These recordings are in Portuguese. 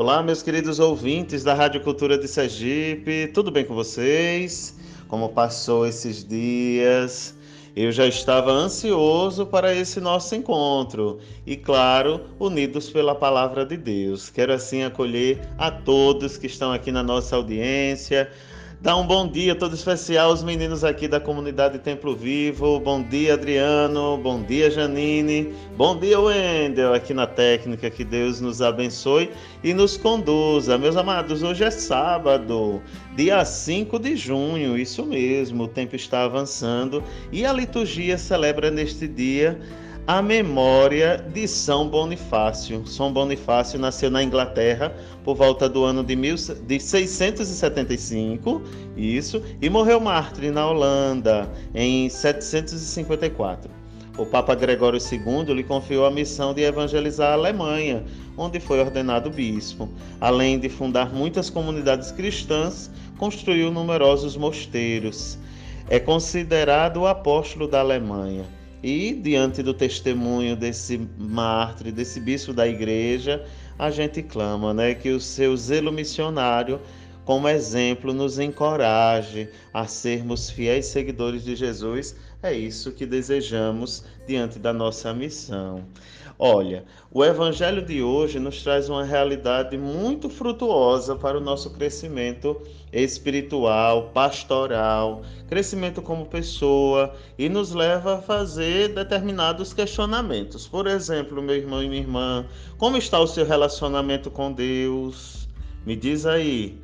Olá, meus queridos ouvintes da Rádio Cultura de Sergipe, tudo bem com vocês? Como passou esses dias? Eu já estava ansioso para esse nosso encontro e, claro, unidos pela palavra de Deus. Quero assim acolher a todos que estão aqui na nossa audiência, Dá um bom dia todo especial aos meninos aqui da comunidade Templo Vivo. Bom dia, Adriano. Bom dia, Janine. Bom dia, Wendel, aqui na técnica. Que Deus nos abençoe e nos conduza. Meus amados, hoje é sábado, dia 5 de junho. Isso mesmo, o tempo está avançando e a liturgia celebra neste dia a memória de São Bonifácio. São Bonifácio nasceu na Inglaterra por volta do ano de, mil, de 675, isso, e morreu mártir na Holanda em 754. O Papa Gregório II lhe confiou a missão de evangelizar a Alemanha, onde foi ordenado bispo. Além de fundar muitas comunidades cristãs, construiu numerosos mosteiros. É considerado o apóstolo da Alemanha. E diante do testemunho desse mártir, desse bispo da igreja, a gente clama, né, que o seu zelo missionário como exemplo nos encoraje a sermos fiéis seguidores de Jesus. É isso que desejamos diante da nossa missão. Olha, o evangelho de hoje nos traz uma realidade muito frutuosa para o nosso crescimento espiritual, pastoral, crescimento como pessoa e nos leva a fazer determinados questionamentos. Por exemplo, meu irmão e minha irmã, como está o seu relacionamento com Deus? Me diz aí,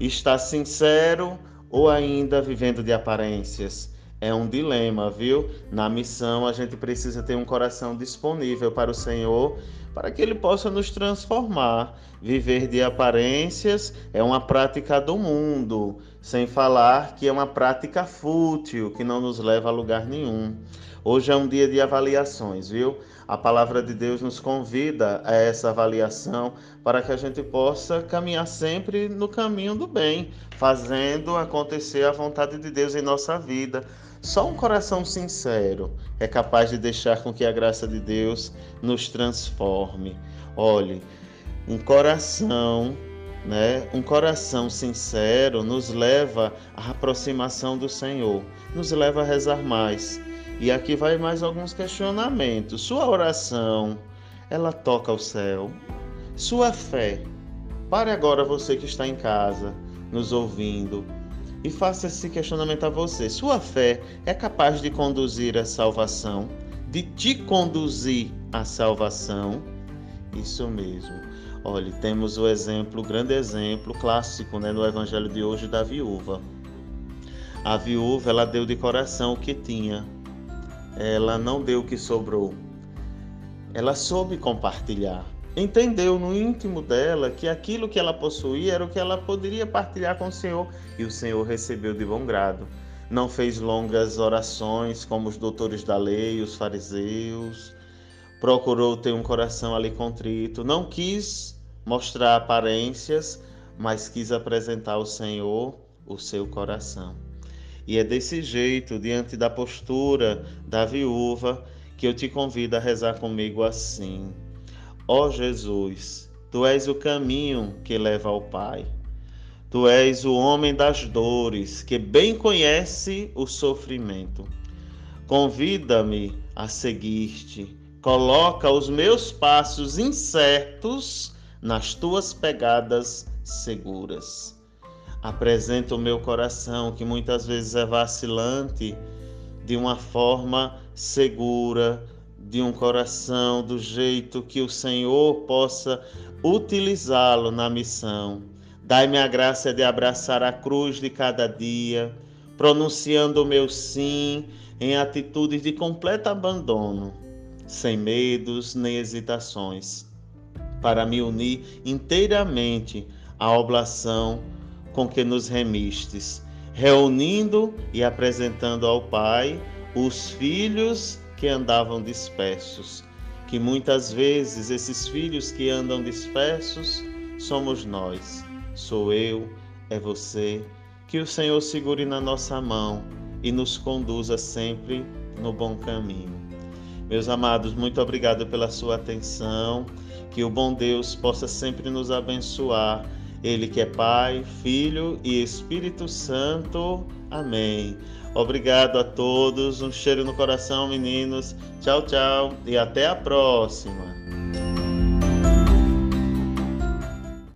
está sincero ou ainda vivendo de aparências? É um dilema, viu? Na missão a gente precisa ter um coração disponível para o Senhor, para que ele possa nos transformar. Viver de aparências é uma prática do mundo, sem falar que é uma prática fútil, que não nos leva a lugar nenhum. Hoje é um dia de avaliações, viu? A palavra de Deus nos convida a essa avaliação para que a gente possa caminhar sempre no caminho do bem, fazendo acontecer a vontade de Deus em nossa vida só um coração sincero é capaz de deixar com que a graça de Deus nos transforme. Olhe, um coração, né? Um coração sincero nos leva à aproximação do Senhor, nos leva a rezar mais. E aqui vai mais alguns questionamentos. Sua oração, ela toca o céu? Sua fé. Pare agora você que está em casa, nos ouvindo e faça esse questionamento a você. Sua fé é capaz de conduzir à salvação? De te conduzir à salvação? Isso mesmo. Olha, temos o exemplo, o grande exemplo clássico né, no evangelho de hoje da viúva. A viúva, ela deu de coração o que tinha. Ela não deu o que sobrou. Ela soube compartilhar entendeu no íntimo dela que aquilo que ela possuía era o que ela poderia partilhar com o Senhor e o Senhor recebeu de bom grado. Não fez longas orações como os doutores da lei, os fariseus, procurou ter um coração ali contrito, não quis mostrar aparências, mas quis apresentar ao Senhor o seu coração. E é desse jeito, diante da postura da viúva, que eu te convido a rezar comigo assim. Ó Jesus, tu és o caminho que leva ao Pai. Tu és o homem das dores, que bem conhece o sofrimento. Convida-me a seguir-te. Coloca os meus passos incertos nas tuas pegadas seguras. Apresenta o meu coração, que muitas vezes é vacilante, de uma forma segura, de um coração do jeito que o Senhor possa utilizá-lo na missão. Dai-me a graça de abraçar a cruz de cada dia, pronunciando o meu sim em atitudes de completo abandono, sem medos nem hesitações, para me unir inteiramente à oblação com que nos remistes, reunindo e apresentando ao Pai os filhos que andavam dispersos, que muitas vezes esses filhos que andam dispersos somos nós, sou eu, é você, que o Senhor segure na nossa mão e nos conduza sempre no bom caminho. Meus amados, muito obrigado pela sua atenção. Que o bom Deus possa sempre nos abençoar. Ele que é Pai, Filho e Espírito Santo. Amém. Obrigado a todos. Um cheiro no coração, meninos. Tchau, tchau e até a próxima.